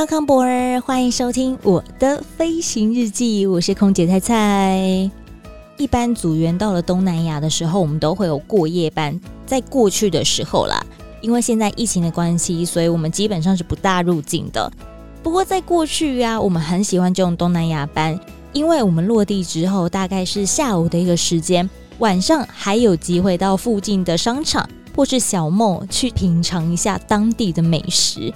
Welcome boy，欢迎收听我的飞行日记。我是空姐菜菜。一般组员到了东南亚的时候，我们都会有过夜班。在过去的时候啦，因为现在疫情的关系，所以我们基本上是不大入境的。不过在过去啊，我们很喜欢这种东南亚班，因为我们落地之后大概是下午的一个时间，晚上还有机会到附近的商场或是小 mall 去品尝一下当地的美食。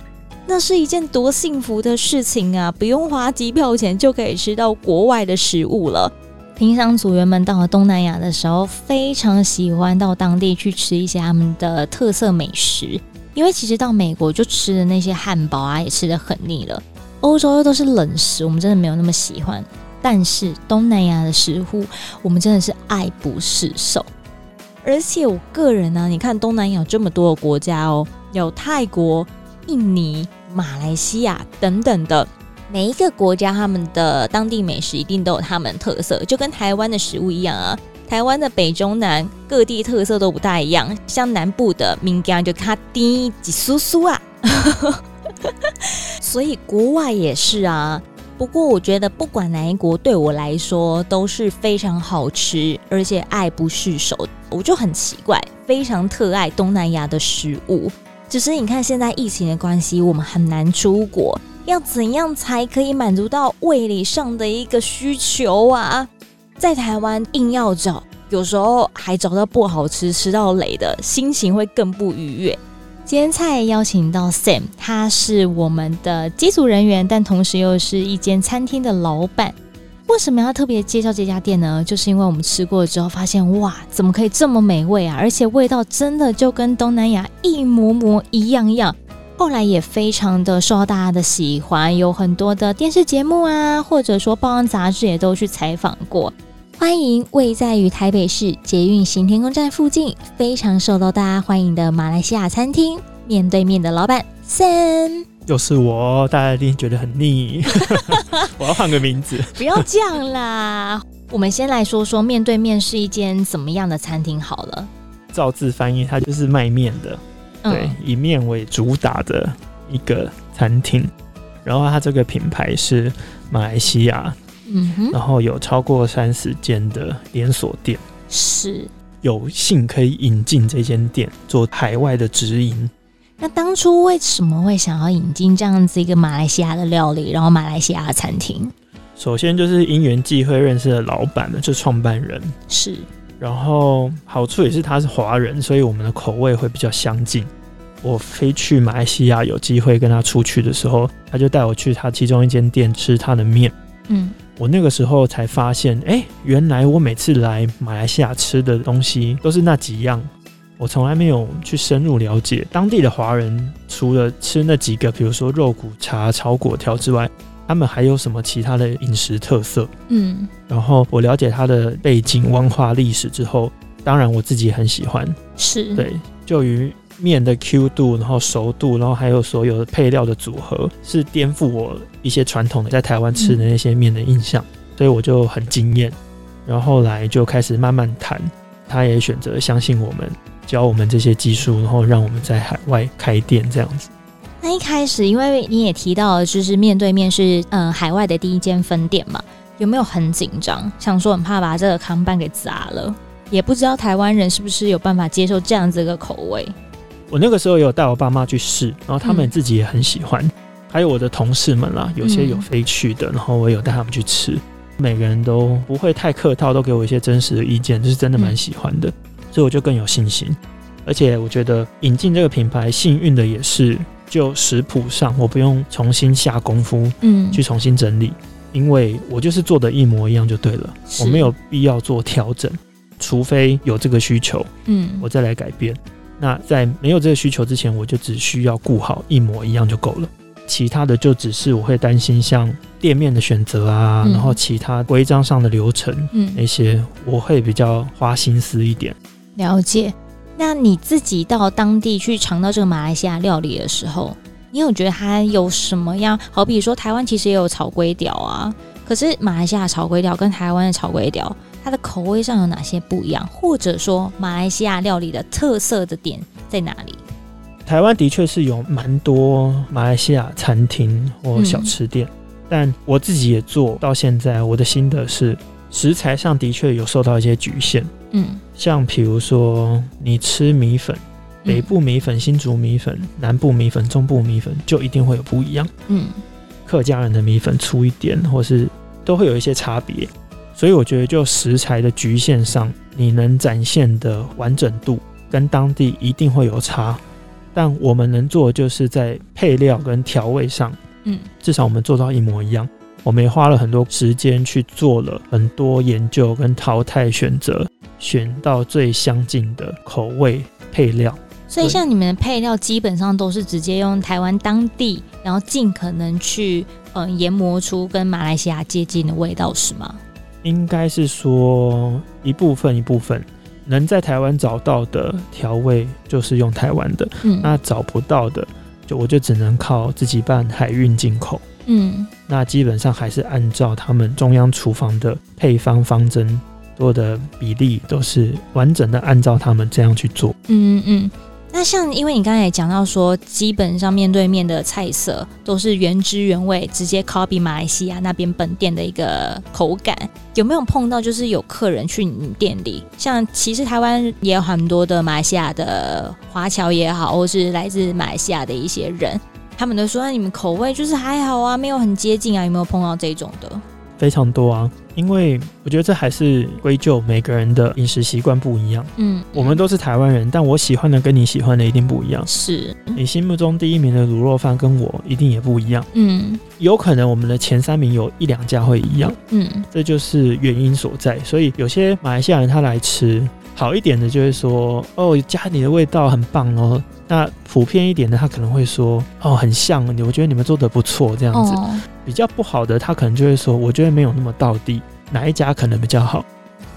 那是一件多幸福的事情啊！不用花机票钱就可以吃到国外的食物了。平常组员们到了东南亚的时候，非常喜欢到当地去吃一些他们的特色美食，因为其实到美国就吃的那些汉堡啊，也吃的很腻了。欧洲又都是冷食，我们真的没有那么喜欢。但是东南亚的食物，我们真的是爱不释手。而且我个人呢、你看东南亚有这么多的国家哦，有泰国。印尼、马来西亚等等的每一个国家，他们的当地美食一定都有他们的特色，就跟台湾的食物一样啊。台湾的北中南各地特色都不大一样，像南部的民间就卡丁吉酥酥啊，所以国外也是啊。不过我觉得不管哪一国，对我来说都是非常好吃，而且爱不释手。我就很奇怪，非常特爱东南亚的食物。只是你看，现在疫情的关系，我们很难出国，要怎样才可以满足到胃里上的一个需求啊？在台湾硬要找，有时候还找到不好吃、吃到累的，心情会更不愉悦。今天菜邀请到 Sam，他是我们的机组人员，但同时又是一间餐厅的老板。为什么要特别介绍这家店呢？就是因为我们吃过之后发现，哇，怎么可以这么美味啊？而且味道真的就跟东南亚一模模一样样。后来也非常的受到大家的喜欢，有很多的电视节目啊，或者说报章杂志也都去采访过。欢迎位在于台北市捷运行天宫站附近，非常受到大家欢迎的马来西亚餐厅面对面的老板 Sam。又是我，大家一定觉得很腻。我要换个名字，不要这样啦。我们先来说说面对面是一间怎么样的餐厅好了。照字翻译，它就是卖面的，嗯、对，以面为主打的一个餐厅。然后它这个品牌是马来西亚，嗯哼，然后有超过三十间的连锁店，是有幸可以引进这间店做海外的直营。那当初为什么会想要引进这样子一个马来西亚的料理，然后马来西亚的餐厅？首先就是因缘际会认识的老板呢，就创办人是。然后好处也是他是华人，所以我们的口味会比较相近。我飞去马来西亚有机会跟他出去的时候，他就带我去他其中一间店吃他的面。嗯，我那个时候才发现，哎、欸，原来我每次来马来西亚吃的东西都是那几样。我从来没有去深入了解当地的华人，除了吃那几个，比如说肉骨茶、炒粿条之外，他们还有什么其他的饮食特色？嗯，然后我了解他的背景、文化、历史之后，当然我自己也很喜欢。是对，就于面的 Q 度，然后熟度，然后还有所有的配料的组合，是颠覆我一些传统的在台湾吃的那些面的印象，嗯、所以我就很惊艳。然后后来就开始慢慢谈，他也选择相信我们。教我们这些技术，然后让我们在海外开店这样子。那一开始，因为你也提到了，就是面对面是嗯海外的第一间分店嘛，有没有很紧张？想说很怕把这个康板给砸了，也不知道台湾人是不是有办法接受这样子一个口味。我那个时候有带我爸妈去试，然后他们自己也很喜欢，嗯、还有我的同事们啦，有些有飞去的，然后我有带他们去吃，每个人都不会太客套，都给我一些真实的意见，就是真的蛮喜欢的。嗯所以我就更有信心，而且我觉得引进这个品牌幸运的也是，就食谱上我不用重新下功夫，嗯，去重新整理，因为我就是做的一模一样就对了，我没有必要做调整，除非有这个需求，嗯，我再来改变。那在没有这个需求之前，我就只需要顾好一模一样就够了。其他的就只是我会担心像店面的选择啊，嗯、然后其他规章上的流程，嗯，那些我会比较花心思一点。了解。那你自己到当地去尝到这个马来西亚料理的时候，你有觉得它有什么样？好比说台湾其实也有炒龟屌啊，可是马来西亚炒龟屌跟台湾的炒龟屌，它的口味上有哪些不一样？或者说马来西亚料理的特色的点在哪里？台湾的确是有蛮多马来西亚餐厅或小吃店，嗯、但我自己也做到现在，我的心得是食材上的确有受到一些局限。嗯，像比如说你吃米粉，北部米粉、新竹米粉、南部米粉、中部米粉，就一定会有不一样。嗯，客家人的米粉粗一点，或是都会有一些差别。所以我觉得，就食材的局限上，你能展现的完整度跟当地一定会有差。但我们能做的就是在配料跟调味上，嗯，至少我们做到一模一样。我们也花了很多时间去做了很多研究跟淘汰选择，选到最相近的口味配料。所以，像你们的配料基本上都是直接用台湾当地，然后尽可能去嗯研磨出跟马来西亚接近的味道，是吗？应该是说一部分一部分能在台湾找到的调味就是用台湾的，嗯，那找不到的就我就只能靠自己办海运进口，嗯，那基本上还是按照他们中央厨房的配方方针，做的比例都是完整的按照他们这样去做，嗯嗯嗯。那像，因为你刚才也讲到说，基本上面对面的菜色都是原汁原味，直接 copy 马来西亚那边本店的一个口感。有没有碰到就是有客人去你店里，像其实台湾也有很多的马来西亚的华侨也好，或是来自马来西亚的一些人，他们都说你们口味就是还好啊，没有很接近啊。有没有碰到这种的？非常多啊。因为我觉得这还是归咎每个人的饮食习惯不一样。嗯，我们都是台湾人，但我喜欢的跟你喜欢的一定不一样。是，你心目中第一名的卤肉饭跟我一定也不一样。嗯，有可能我们的前三名有一两家会一样。嗯，这就是原因所在。所以有些马来西亚人他来吃好一点的，就会说：“哦，家里的味道很棒哦。”那普遍一点的，他可能会说：“哦，很像你，我觉得你们做的不错。”这样子。哦比较不好的，他可能就会说：“我觉得没有那么到地，哪一家可能比较好？”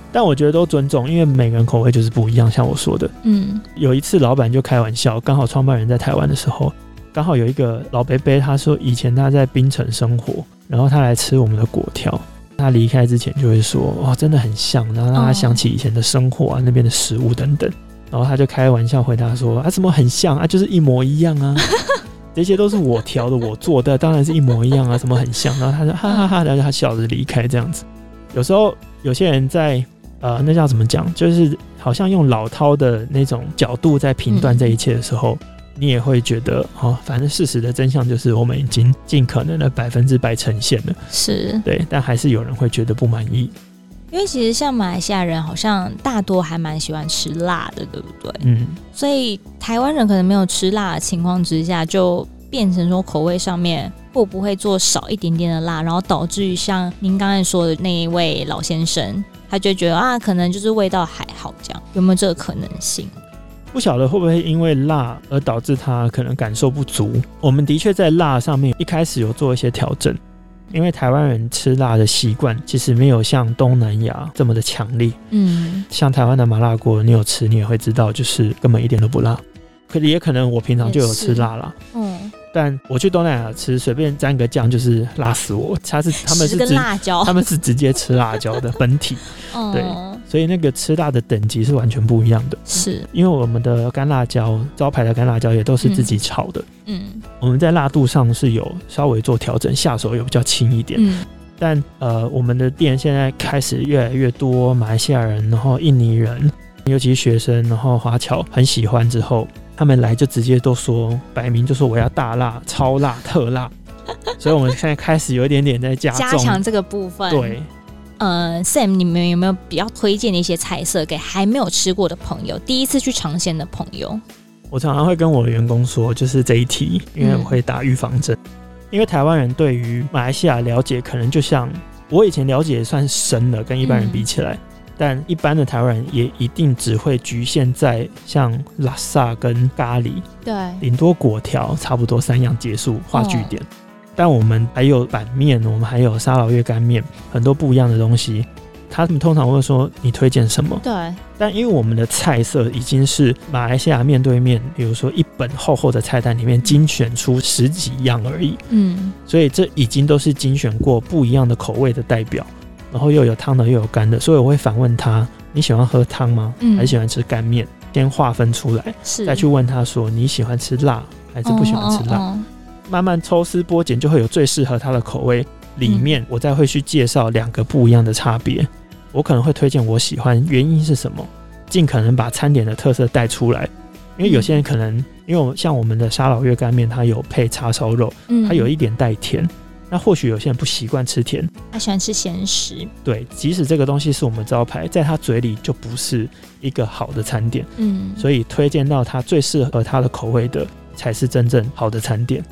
但我觉得都尊重，因为每个人口味就是不一样。像我说的，嗯，有一次老板就开玩笑，刚好创办人在台湾的时候，刚好有一个老伯伯，他说以前他在槟城生活，然后他来吃我们的果条，他离开之前就会说：“哇，真的很像。”然后让他想起以前的生活啊，那边的食物等等。然后他就开玩笑回答说：“啊，怎么很像啊？就是一模一样啊。”这些都是我调的，我做的，当然是一模一样啊，什么很像。然后他说哈哈哈哈，然后他笑着离开这样子。有时候有些人在呃，那叫怎么讲，就是好像用老饕的那种角度在评断这一切的时候，嗯、你也会觉得哦，反正事实的真相就是我们已经尽可能的百分之百呈现了，是对，但还是有人会觉得不满意。因为其实像马来西亚人，好像大多还蛮喜欢吃辣的，对不对？嗯。所以台湾人可能没有吃辣的情况之下，就变成说口味上面会不会做少一点点的辣，然后导致于像您刚才说的那一位老先生，他就觉得啊，可能就是味道还好这样，有没有这个可能性？不晓得会不会因为辣而导致他可能感受不足。我们的确在辣上面一开始有做一些调整。因为台湾人吃辣的习惯其实没有像东南亚这么的强烈。嗯，像台湾的麻辣锅，你有吃，你也会知道，就是根本一点都不辣。可也可能我平常就有吃辣啦。嗯，但我去东南亚吃，随便沾个酱就是辣死我。他是他们是直辣椒，他们是直接吃辣椒的本体。嗯，对。所以那个吃辣的等级是完全不一样的，是。因为我们的干辣椒，招牌的干辣椒也都是自己炒的，嗯，我们在辣度上是有稍微做调整，下手也比较轻一点，嗯，但呃，我们的店现在开始越来越多马来西亚人，然后印尼人，尤其是学生，然后华侨很喜欢之后，他们来就直接都说，摆明就说我要大辣、超辣、特辣，所以我们现在开始有一点点在加加强这个部分，对。呃，Sam，你们有没有比较推荐的一些菜色给还没有吃过的朋友，第一次去尝鲜的朋友？我常常会跟我的员工说，就是这一题，因为我会打预防针。嗯、因为台湾人对于马来西亚了解，可能就像我以前了解也算深了，跟一般人比起来。嗯、但一般的台湾人也一定只会局限在像拉萨跟咖喱，对，顶多果条，差不多三样结束画句点。哦、但我们还有板面，我们还有沙老月干面，很多不一样的东西。他们通常会说你推荐什么？对。但因为我们的菜色已经是马来西亚面对面，比如说一本厚厚的菜单里面精选出十几样而已。嗯。所以这已经都是精选过不一样的口味的代表。然后又有汤的，又有干的，所以我会反问他：你喜欢喝汤吗？还是喜欢吃干面？嗯、先划分出来，是再去问他说你喜欢吃辣还是不喜欢吃辣？哦哦哦、慢慢抽丝剥茧，就会有最适合他的口味。里面我再会去介绍两个不一样的差别。嗯、我可能会推荐我喜欢，原因是什么？尽可能把餐点的特色带出来，因为有些人可能，因为我像我们的沙老月干面，它有配叉烧肉，它有一点带甜。那或许有些人不习惯吃甜，他喜欢吃咸食。对，即使这个东西是我们招牌，在他嘴里就不是一个好的餐点。嗯，所以推荐到他最适合他的口味的，才是真正好的餐点。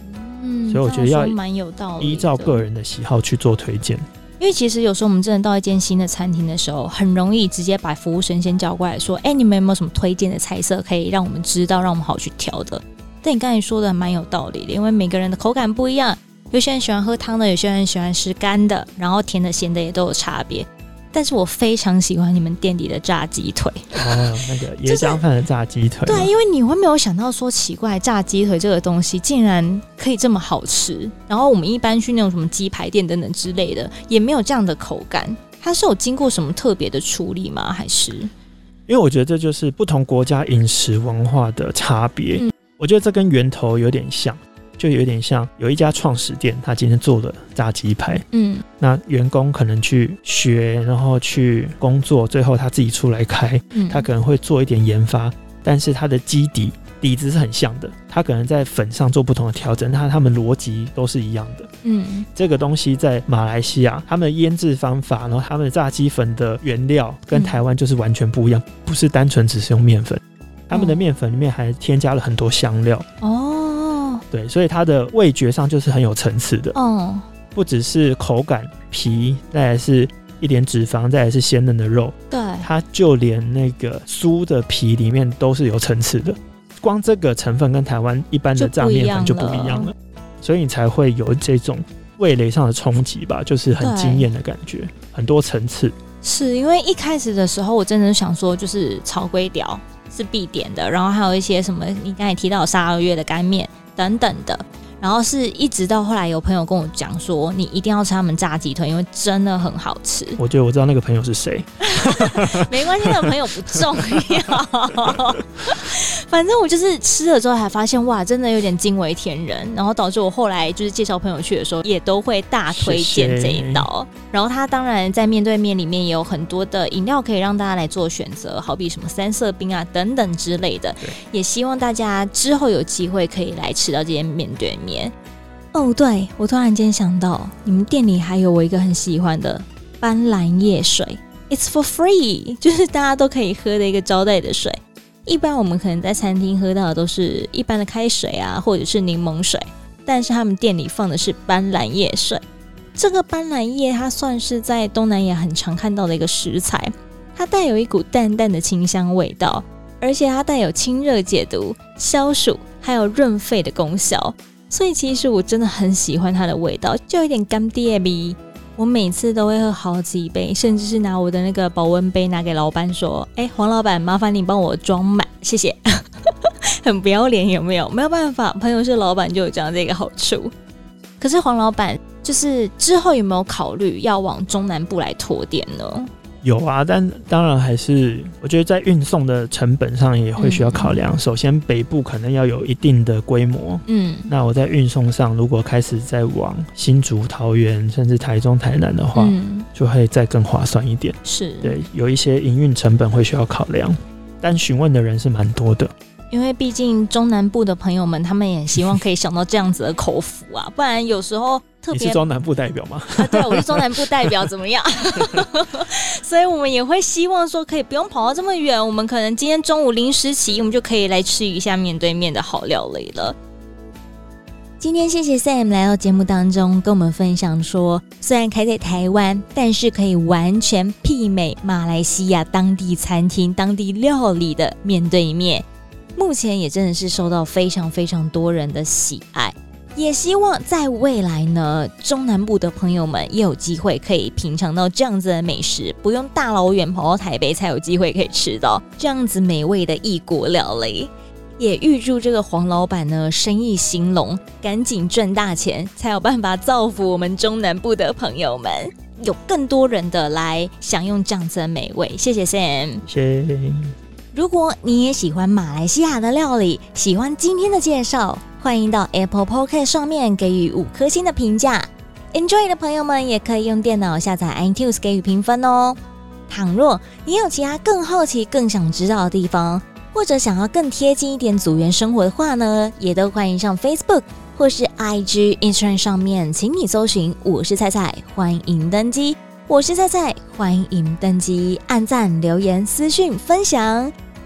嗯，所以我觉得要蛮有道理，依照个人的喜好去做推荐。因为其实有时候我们真的到一间新的餐厅的时候，很容易直接把服务生先叫过来说：“哎，你们有没有什么推荐的菜色可以让我们知道，让我们好去调的？”但你刚才说的蛮有道理的，因为每个人的口感不一样。有些人喜欢喝汤的，有些人喜欢吃干的，然后甜的、咸的也都有差别。但是我非常喜欢你们店里的炸鸡腿哦，那个椰浆饭的炸鸡腿。对，因为你会没有想到说奇怪，炸鸡腿这个东西竟然可以这么好吃。然后我们一般去那种什么鸡排店等等之类的，也没有这样的口感。它是有经过什么特别的处理吗？还是？因为我觉得这就是不同国家饮食文化的差别。嗯，我觉得这跟源头有点像。就有点像有一家创始店，他今天做的炸鸡排，嗯，那员工可能去学，然后去工作，最后他自己出来开，嗯，他可能会做一点研发，但是他的基底底子是很像的，他可能在粉上做不同的调整，那他们逻辑都是一样的，嗯，这个东西在马来西亚，他们的腌制方法，然后他们的炸鸡粉的原料跟台湾就是完全不一样，不是单纯只是用面粉，他们的面粉里面还添加了很多香料，哦。对，所以它的味觉上就是很有层次的，嗯，不只是口感、皮，再来是一点脂肪，再来是鲜嫩的肉，对，它就连那个酥的皮里面都是有层次的，光这个成分跟台湾一般的炸面粉就不一样了，所以你才会有这种味蕾上的冲击吧，就是很惊艳的感觉，很多层次。是因为一开始的时候，我真的想说就是炒龟屌是必点的，然后还有一些什么你刚才提到沙二月的干面。等等的，然后是一直到后来有朋友跟我讲说，你一定要吃他们炸鸡腿，因为真的很好吃。我觉得我知道那个朋友是谁，没关系，那个朋友不重要。反正我就是吃了之后，还发现哇，真的有点惊为天人，然后导致我后来就是介绍朋友去的时候，也都会大推荐这一道。谢谢。然后他当然在面对面里面也有很多的饮料可以让大家来做选择，好比什么三色冰啊等等之类的。对也希望大家之后有机会可以来吃到这些面对面。哦，对，我突然间想到，你们店里还有我一个很喜欢的斑斓叶水，It's for free，就是大家都可以喝的一个招待的水。一般我们可能在餐厅喝到的都是一般的开水啊，或者是柠檬水，但是他们店里放的是斑斓叶水。这个斑斓叶它算是在东南亚很常看到的一个食材，它带有一股淡淡的清香味道，而且它带有清热解毒、消暑还有润肺的功效，所以其实我真的很喜欢它的味道，就有点甘爹味。我每次都会喝好几杯，甚至是拿我的那个保温杯拿给老板说：“哎，黄老板，麻烦你帮我装满，谢谢。”很不要脸有没有？没有办法，朋友是老板就有这样的一个好处。可是黄老板，就是之后有没有考虑要往中南部来拓店呢？有啊，但当然还是，我觉得在运送的成本上也会需要考量。嗯、首先，北部可能要有一定的规模，嗯，那我在运送上如果开始再往新竹、桃园，甚至台中、台南的话，嗯、就会再更划算一点。是，对，有一些营运成本会需要考量，但询问的人是蛮多的。因为毕竟中南部的朋友们，他们也希望可以想到这样子的口福啊，不然有时候特别。你是中南部代表吗？啊，对，我是中南部代表，怎么样？所以我们也会希望说，可以不用跑到这么远，我们可能今天中午临时起意，我们就可以来吃一下面对面的好料理了。今天谢谢 Sam 来到节目当中，跟我们分享说，虽然开在台湾，但是可以完全媲美马来西亚当地餐厅、当地料理的面对面。目前也真的是受到非常非常多人的喜爱，也希望在未来呢，中南部的朋友们也有机会可以品尝到这样子的美食，不用大老远跑到台北才有机会可以吃到这样子美味的异国料理。也预祝这个黄老板呢，生意兴隆，赶紧赚大钱，才有办法造福我们中南部的朋友们，有更多人的来享用这样子的美味。谢谢 Sam，谢谢。如果你也喜欢马来西亚的料理，喜欢今天的介绍，欢迎到 Apple Podcast 上面给予五颗星的评价。Enjoy 的朋友们也可以用电脑下载 iTunes 给予评分哦。倘若你有其他更好奇、更想知道的地方，或者想要更贴近一点组员生活的话呢，也都欢迎上 Facebook 或是 IG、Instagram 上面，请你搜寻“我是菜菜”，欢迎登机。我是菜菜，欢迎登机，按赞、留言、私讯、分享，